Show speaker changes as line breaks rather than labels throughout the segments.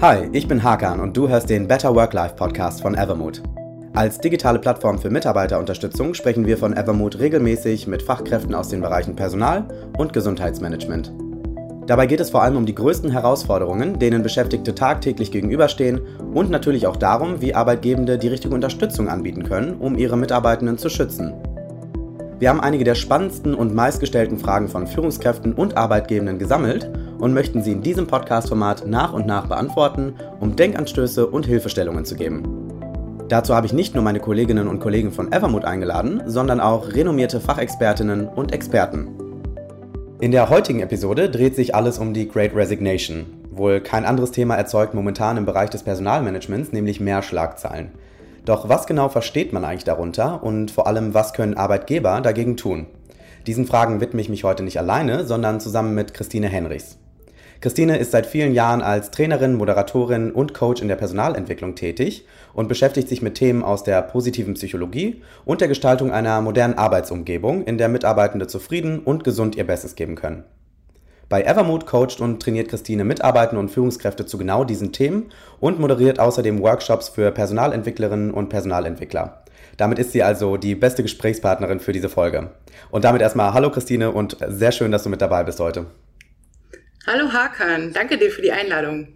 Hi, ich bin Hakan und du hörst den Better Work-Life Podcast von Evermood. Als digitale Plattform für Mitarbeiterunterstützung sprechen wir von Evermood regelmäßig mit Fachkräften aus den Bereichen Personal und Gesundheitsmanagement. Dabei geht es vor allem um die größten Herausforderungen, denen Beschäftigte tagtäglich gegenüberstehen und natürlich auch darum, wie Arbeitgebende die richtige Unterstützung anbieten können, um ihre Mitarbeitenden zu schützen. Wir haben einige der spannendsten und meistgestellten Fragen von Führungskräften und Arbeitgebenden gesammelt und möchten sie in diesem Podcast-Format nach und nach beantworten, um Denkanstöße und Hilfestellungen zu geben. Dazu habe ich nicht nur meine Kolleginnen und Kollegen von Evermood eingeladen, sondern auch renommierte Fachexpertinnen und Experten. In der heutigen Episode dreht sich alles um die Great Resignation. Wohl kein anderes Thema erzeugt momentan im Bereich des Personalmanagements, nämlich mehr Schlagzeilen. Doch was genau versteht man eigentlich darunter und vor allem, was können Arbeitgeber dagegen tun? Diesen Fragen widme ich mich heute nicht alleine, sondern zusammen mit Christine Henrichs. Christine ist seit vielen Jahren als Trainerin, Moderatorin und Coach in der Personalentwicklung tätig und beschäftigt sich mit Themen aus der positiven Psychologie und der Gestaltung einer modernen Arbeitsumgebung, in der Mitarbeitende zufrieden und gesund ihr Bestes geben können. Bei Evermood coacht und trainiert Christine Mitarbeitende und Führungskräfte zu genau diesen Themen und moderiert außerdem Workshops für Personalentwicklerinnen und Personalentwickler. Damit ist sie also die beste Gesprächspartnerin für diese Folge. Und damit erstmal Hallo Christine und sehr schön, dass du mit dabei bist heute.
Hallo Hakan, danke dir für die Einladung.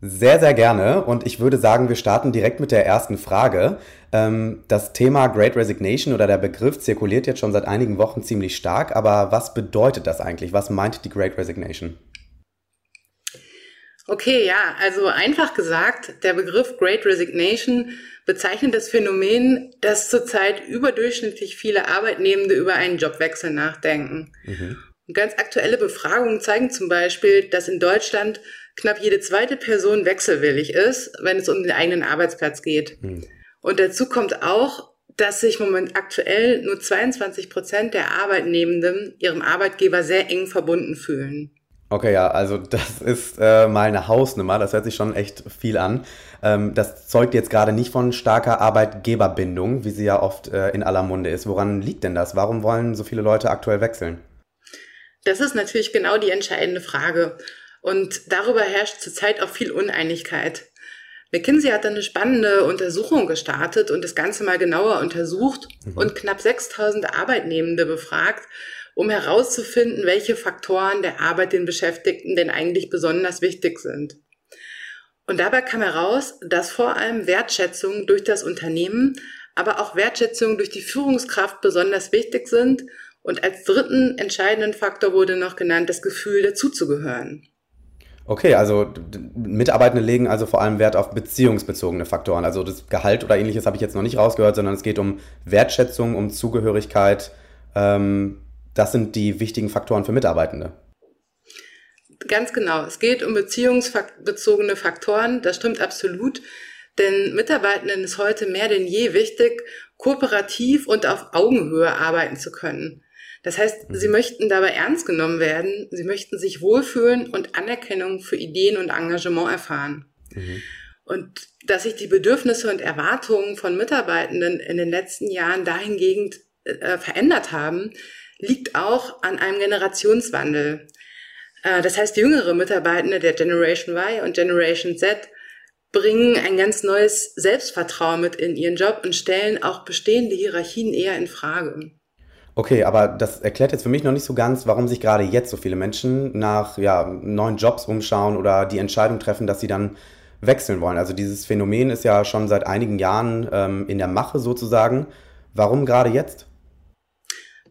Sehr, sehr gerne. Und ich würde sagen, wir starten direkt mit der ersten Frage. Ähm, das Thema Great Resignation oder der Begriff zirkuliert jetzt schon seit einigen Wochen ziemlich stark. Aber was bedeutet das eigentlich? Was meint die Great Resignation?
Okay, ja, also einfach gesagt, der Begriff Great Resignation bezeichnet das Phänomen, dass zurzeit überdurchschnittlich viele Arbeitnehmende über einen Jobwechsel nachdenken. Mhm. Und ganz aktuelle Befragungen zeigen zum Beispiel, dass in Deutschland knapp jede zweite Person wechselwillig ist, wenn es um den eigenen Arbeitsplatz geht. Hm. Und dazu kommt auch, dass sich moment aktuell nur 22 Prozent der Arbeitnehmenden ihrem Arbeitgeber sehr eng verbunden fühlen.
Okay, ja, also das ist äh, mal eine Hausnummer, das hört sich schon echt viel an. Ähm, das zeugt jetzt gerade nicht von starker Arbeitgeberbindung, wie sie ja oft äh, in aller Munde ist. Woran liegt denn das? Warum wollen so viele Leute aktuell wechseln?
Das ist natürlich genau die entscheidende Frage. Und darüber herrscht zurzeit auch viel Uneinigkeit. McKinsey hat dann eine spannende Untersuchung gestartet und das Ganze mal genauer untersucht mhm. und knapp 6000 Arbeitnehmende befragt, um herauszufinden, welche Faktoren der Arbeit den Beschäftigten denn eigentlich besonders wichtig sind. Und dabei kam heraus, dass vor allem Wertschätzung durch das Unternehmen, aber auch Wertschätzung durch die Führungskraft besonders wichtig sind und als dritten entscheidenden Faktor wurde noch genannt das Gefühl, dazuzugehören.
Okay, also Mitarbeitende legen also vor allem Wert auf beziehungsbezogene Faktoren. Also das Gehalt oder ähnliches habe ich jetzt noch nicht rausgehört, sondern es geht um Wertschätzung, um Zugehörigkeit. Ähm, das sind die wichtigen Faktoren für Mitarbeitende.
Ganz genau. Es geht um beziehungsbezogene Faktoren. Das stimmt absolut. Denn Mitarbeitenden ist heute mehr denn je wichtig, kooperativ und auf Augenhöhe arbeiten zu können. Das heißt, mhm. sie möchten dabei ernst genommen werden, sie möchten sich wohlfühlen und Anerkennung für Ideen und Engagement erfahren. Mhm. Und dass sich die Bedürfnisse und Erwartungen von Mitarbeitenden in den letzten Jahren dahingehend äh, verändert haben, liegt auch an einem Generationswandel. Äh, das heißt, jüngere Mitarbeitende der Generation Y und Generation Z bringen ein ganz neues Selbstvertrauen mit in ihren Job und stellen auch bestehende Hierarchien eher in Frage.
Okay, aber das erklärt jetzt für mich noch nicht so ganz, warum sich gerade jetzt so viele Menschen nach ja, neuen Jobs umschauen oder die Entscheidung treffen, dass sie dann wechseln wollen. Also dieses Phänomen ist ja schon seit einigen Jahren ähm, in der Mache sozusagen. Warum gerade jetzt?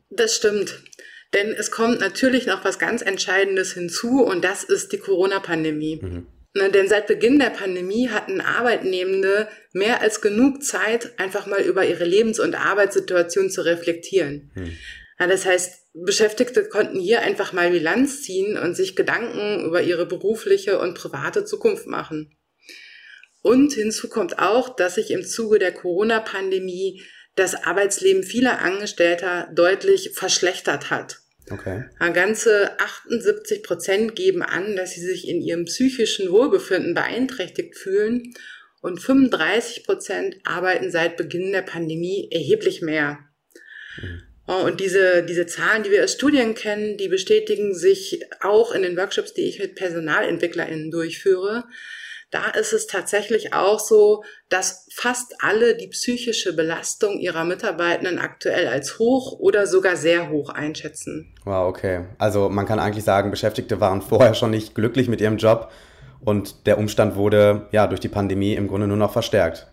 Das stimmt. Denn es kommt natürlich noch was ganz Entscheidendes hinzu und das ist die Corona-Pandemie. Mhm. Ne, denn seit Beginn der Pandemie hatten Arbeitnehmende mehr als genug Zeit, einfach mal über ihre Lebens- und Arbeitssituation zu reflektieren. Hm. Das heißt, Beschäftigte konnten hier einfach mal Bilanz ziehen und sich Gedanken über ihre berufliche und private Zukunft machen. Und hinzu kommt auch, dass sich im Zuge der Corona-Pandemie das Arbeitsleben vieler Angestellter deutlich verschlechtert hat. Okay. Ganze 78 Prozent geben an, dass sie sich in ihrem psychischen Wohlbefinden beeinträchtigt fühlen und 35 Prozent arbeiten seit Beginn der Pandemie erheblich mehr. Mhm. Und diese, diese Zahlen, die wir aus Studien kennen, die bestätigen sich auch in den Workshops, die ich mit PersonalentwicklerInnen durchführe. Da ist es tatsächlich auch so, dass fast alle die psychische Belastung ihrer Mitarbeitenden aktuell als hoch oder sogar sehr hoch einschätzen.
Wow, okay. Also man kann eigentlich sagen, Beschäftigte waren vorher schon nicht glücklich mit ihrem Job und der Umstand wurde ja durch die Pandemie im Grunde nur noch verstärkt.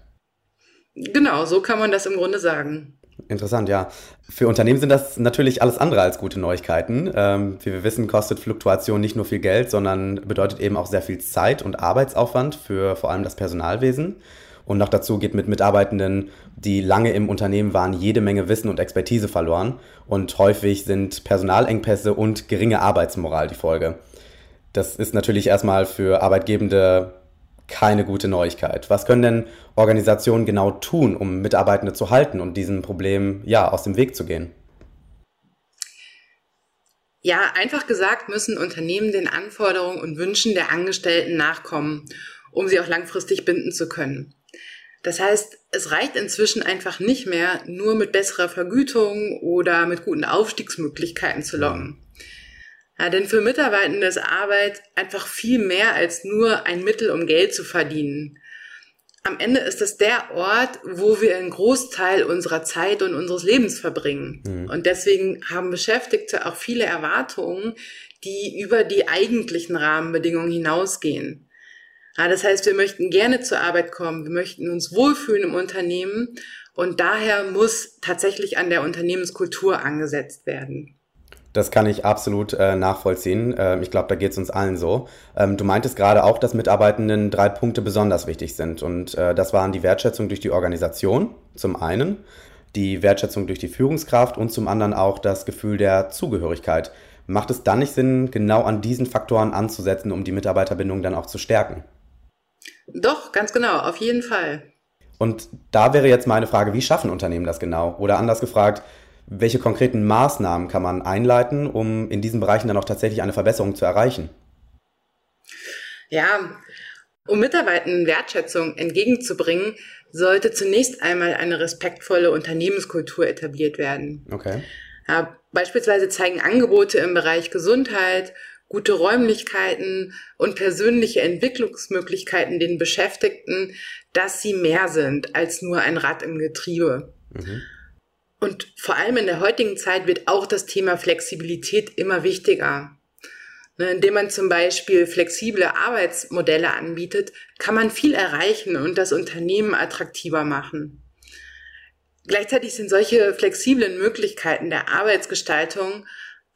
Genau, so kann man das im Grunde sagen.
Interessant, ja. Für Unternehmen sind das natürlich alles andere als gute Neuigkeiten. Ähm, wie wir wissen, kostet Fluktuation nicht nur viel Geld, sondern bedeutet eben auch sehr viel Zeit und Arbeitsaufwand für vor allem das Personalwesen. Und noch dazu geht mit Mitarbeitenden, die lange im Unternehmen waren, jede Menge Wissen und Expertise verloren. Und häufig sind Personalengpässe und geringe Arbeitsmoral die Folge. Das ist natürlich erstmal für Arbeitgebende keine gute Neuigkeit. Was können denn Organisationen genau tun, um Mitarbeitende zu halten und diesem Problem ja aus dem Weg zu gehen?
Ja, einfach gesagt müssen Unternehmen den Anforderungen und Wünschen der Angestellten nachkommen, um sie auch langfristig binden zu können. Das heißt, es reicht inzwischen einfach nicht mehr, nur mit besserer Vergütung oder mit guten Aufstiegsmöglichkeiten zu locken. Ja, denn für Mitarbeitende ist Arbeit einfach viel mehr als nur ein Mittel, um Geld zu verdienen. Am Ende ist es der Ort, wo wir einen Großteil unserer Zeit und unseres Lebens verbringen. Mhm. Und deswegen haben Beschäftigte auch viele Erwartungen, die über die eigentlichen Rahmenbedingungen hinausgehen. Ja, das heißt, wir möchten gerne zur Arbeit kommen, wir möchten uns wohlfühlen im Unternehmen und daher muss tatsächlich an der Unternehmenskultur angesetzt werden.
Das kann ich absolut äh, nachvollziehen. Ähm, ich glaube, da geht es uns allen so. Ähm, du meintest gerade auch, dass Mitarbeitenden drei Punkte besonders wichtig sind. Und äh, das waren die Wertschätzung durch die Organisation zum einen, die Wertschätzung durch die Führungskraft und zum anderen auch das Gefühl der Zugehörigkeit. Macht es dann nicht Sinn, genau an diesen Faktoren anzusetzen, um die Mitarbeiterbindung dann auch zu stärken?
Doch, ganz genau, auf jeden Fall.
Und da wäre jetzt meine Frage, wie schaffen Unternehmen das genau? Oder anders gefragt, welche konkreten Maßnahmen kann man einleiten, um in diesen Bereichen dann auch tatsächlich eine Verbesserung zu erreichen?
Ja, um Mitarbeitenden Wertschätzung entgegenzubringen, sollte zunächst einmal eine respektvolle Unternehmenskultur etabliert werden.
Okay.
Ja, beispielsweise zeigen Angebote im Bereich Gesundheit, gute Räumlichkeiten und persönliche Entwicklungsmöglichkeiten den Beschäftigten, dass sie mehr sind als nur ein Rad im Getriebe. Mhm. Und vor allem in der heutigen Zeit wird auch das Thema Flexibilität immer wichtiger. Ne, indem man zum Beispiel flexible Arbeitsmodelle anbietet, kann man viel erreichen und das Unternehmen attraktiver machen. Gleichzeitig sind solche flexiblen Möglichkeiten der Arbeitsgestaltung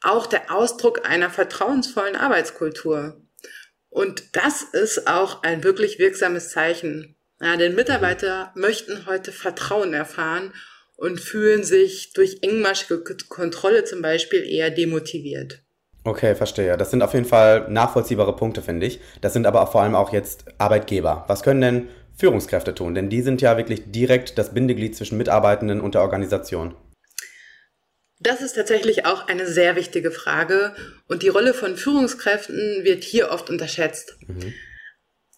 auch der Ausdruck einer vertrauensvollen Arbeitskultur. Und das ist auch ein wirklich wirksames Zeichen. Ja, denn Mitarbeiter möchten heute Vertrauen erfahren und fühlen sich durch engmaschige Kontrolle zum Beispiel eher demotiviert.
Okay, verstehe. Das sind auf jeden Fall nachvollziehbare Punkte, finde ich. Das sind aber vor allem auch jetzt Arbeitgeber. Was können denn Führungskräfte tun? Denn die sind ja wirklich direkt das Bindeglied zwischen Mitarbeitenden und der Organisation.
Das ist tatsächlich auch eine sehr wichtige Frage und die Rolle von Führungskräften wird hier oft unterschätzt. Mhm.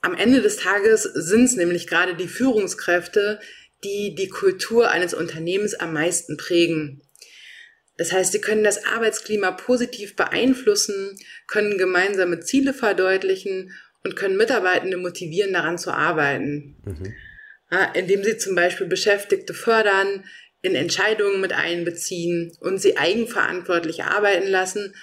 Am Ende des Tages sind es nämlich gerade die Führungskräfte, die die Kultur eines Unternehmens am meisten prägen. Das heißt, sie können das Arbeitsklima positiv beeinflussen, können gemeinsame Ziele verdeutlichen und können Mitarbeitende motivieren, daran zu arbeiten. Mhm. Indem sie zum Beispiel Beschäftigte fördern, in Entscheidungen mit einbeziehen und sie eigenverantwortlich arbeiten lassen,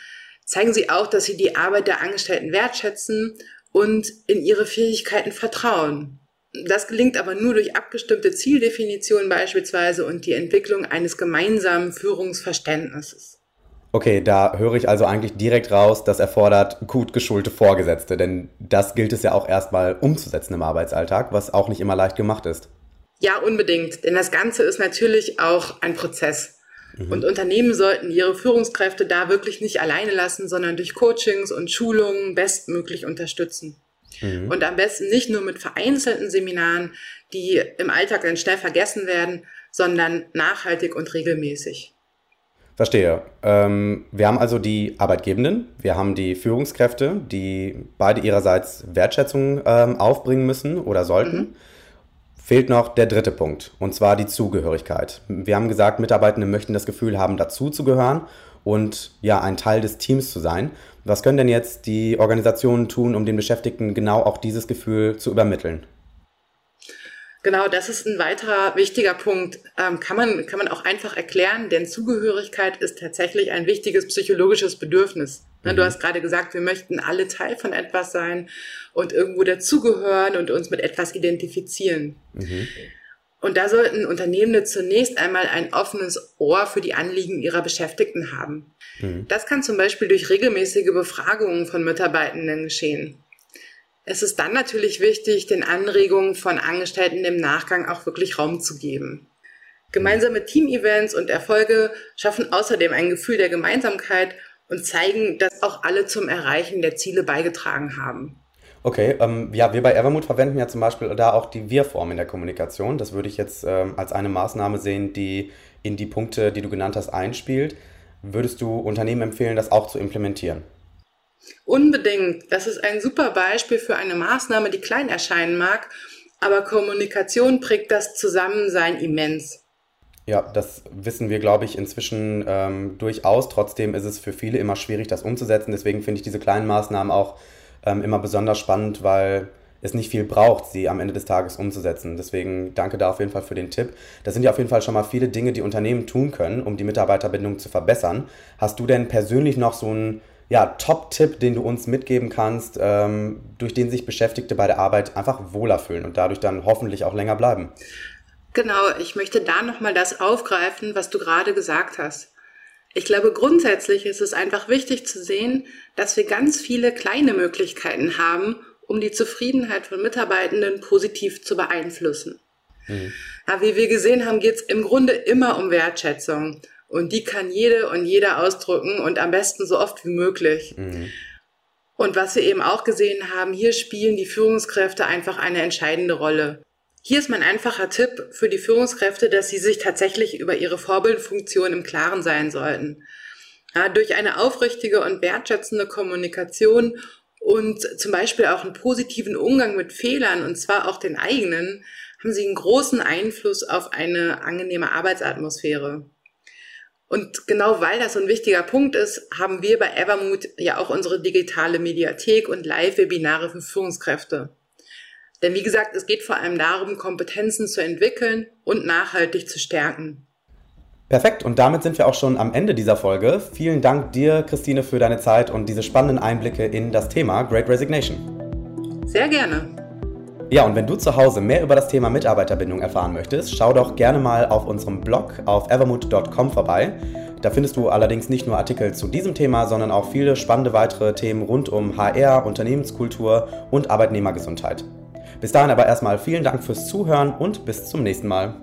zeigen sie auch, dass sie die Arbeit der Angestellten wertschätzen und in ihre Fähigkeiten vertrauen. Das gelingt aber nur durch abgestimmte Zieldefinitionen beispielsweise und die Entwicklung eines gemeinsamen Führungsverständnisses.
Okay, da höre ich also eigentlich direkt raus, das erfordert gut geschulte Vorgesetzte, denn das gilt es ja auch erstmal umzusetzen im Arbeitsalltag, was auch nicht immer leicht gemacht ist.
Ja, unbedingt, denn das Ganze ist natürlich auch ein Prozess. Mhm. Und Unternehmen sollten ihre Führungskräfte da wirklich nicht alleine lassen, sondern durch Coachings und Schulungen bestmöglich unterstützen. Mhm. Und am besten nicht nur mit vereinzelten Seminaren, die im Alltag dann schnell vergessen werden, sondern nachhaltig und regelmäßig.
Verstehe. Ähm, wir haben also die Arbeitgebenden, wir haben die Führungskräfte, die beide ihrerseits Wertschätzung ähm, aufbringen müssen oder sollten. Mhm. Fehlt noch der dritte Punkt, und zwar die Zugehörigkeit. Wir haben gesagt, Mitarbeitende möchten das Gefühl haben, dazuzugehören und ja, ein Teil des Teams zu sein. Was können denn jetzt die Organisationen tun, um den Beschäftigten genau auch dieses Gefühl zu übermitteln?
Genau, das ist ein weiterer wichtiger Punkt. Ähm, kann, man, kann man auch einfach erklären, denn Zugehörigkeit ist tatsächlich ein wichtiges psychologisches Bedürfnis. Ne, mhm. Du hast gerade gesagt, wir möchten alle Teil von etwas sein und irgendwo dazugehören und uns mit etwas identifizieren. Mhm. Und da sollten Unternehmen zunächst einmal ein offenes Ohr für die Anliegen ihrer Beschäftigten haben. Mhm. Das kann zum Beispiel durch regelmäßige Befragungen von Mitarbeitenden geschehen. Es ist dann natürlich wichtig, den Anregungen von Angestellten im Nachgang auch wirklich Raum zu geben. Gemeinsame Team-Events und Erfolge schaffen außerdem ein Gefühl der Gemeinsamkeit und zeigen, dass auch alle zum Erreichen der Ziele beigetragen haben.
Okay, ähm, ja, wir bei Evermood verwenden ja zum Beispiel da auch die Wir-Form in der Kommunikation. Das würde ich jetzt ähm, als eine Maßnahme sehen, die in die Punkte, die du genannt hast, einspielt. Würdest du Unternehmen empfehlen, das auch zu implementieren?
Unbedingt. Das ist ein super Beispiel für eine Maßnahme, die klein erscheinen mag, aber Kommunikation prägt das Zusammensein immens.
Ja, das wissen wir, glaube ich, inzwischen ähm, durchaus. Trotzdem ist es für viele immer schwierig, das umzusetzen. Deswegen finde ich diese kleinen Maßnahmen auch ähm, immer besonders spannend, weil es nicht viel braucht, sie am Ende des Tages umzusetzen. Deswegen danke da auf jeden Fall für den Tipp. Das sind ja auf jeden Fall schon mal viele Dinge, die Unternehmen tun können, um die Mitarbeiterbindung zu verbessern. Hast du denn persönlich noch so einen ja, Top-Tipp, den du uns mitgeben kannst, ähm, durch den sich Beschäftigte bei der Arbeit einfach wohler fühlen und dadurch dann hoffentlich auch länger bleiben?
Genau, ich möchte da nochmal das aufgreifen, was du gerade gesagt hast. Ich glaube, grundsätzlich ist es einfach wichtig zu sehen, dass wir ganz viele kleine Möglichkeiten haben, um die Zufriedenheit von Mitarbeitenden positiv zu beeinflussen. Mhm. Ja, wie wir gesehen haben, geht es im Grunde immer um Wertschätzung. Und die kann jede und jeder ausdrücken und am besten so oft wie möglich. Mhm. Und was wir eben auch gesehen haben, hier spielen die Führungskräfte einfach eine entscheidende Rolle. Hier ist mein einfacher Tipp für die Führungskräfte, dass sie sich tatsächlich über ihre Vorbildfunktion im Klaren sein sollten. Ja, durch eine aufrichtige und wertschätzende Kommunikation und zum Beispiel auch einen positiven Umgang mit Fehlern, und zwar auch den eigenen, haben sie einen großen Einfluss auf eine angenehme Arbeitsatmosphäre. Und genau weil das so ein wichtiger Punkt ist, haben wir bei Evermood ja auch unsere digitale Mediathek und Live-Webinare für Führungskräfte. Denn wie gesagt, es geht vor allem darum, Kompetenzen zu entwickeln und nachhaltig zu stärken.
Perfekt, und damit sind wir auch schon am Ende dieser Folge. Vielen Dank dir, Christine, für deine Zeit und diese spannenden Einblicke in das Thema Great Resignation.
Sehr gerne.
Ja, und wenn du zu Hause mehr über das Thema Mitarbeiterbindung erfahren möchtest, schau doch gerne mal auf unserem Blog auf evermood.com vorbei. Da findest du allerdings nicht nur Artikel zu diesem Thema, sondern auch viele spannende weitere Themen rund um HR, Unternehmenskultur und Arbeitnehmergesundheit. Bis dahin aber erstmal vielen Dank fürs Zuhören und bis zum nächsten Mal.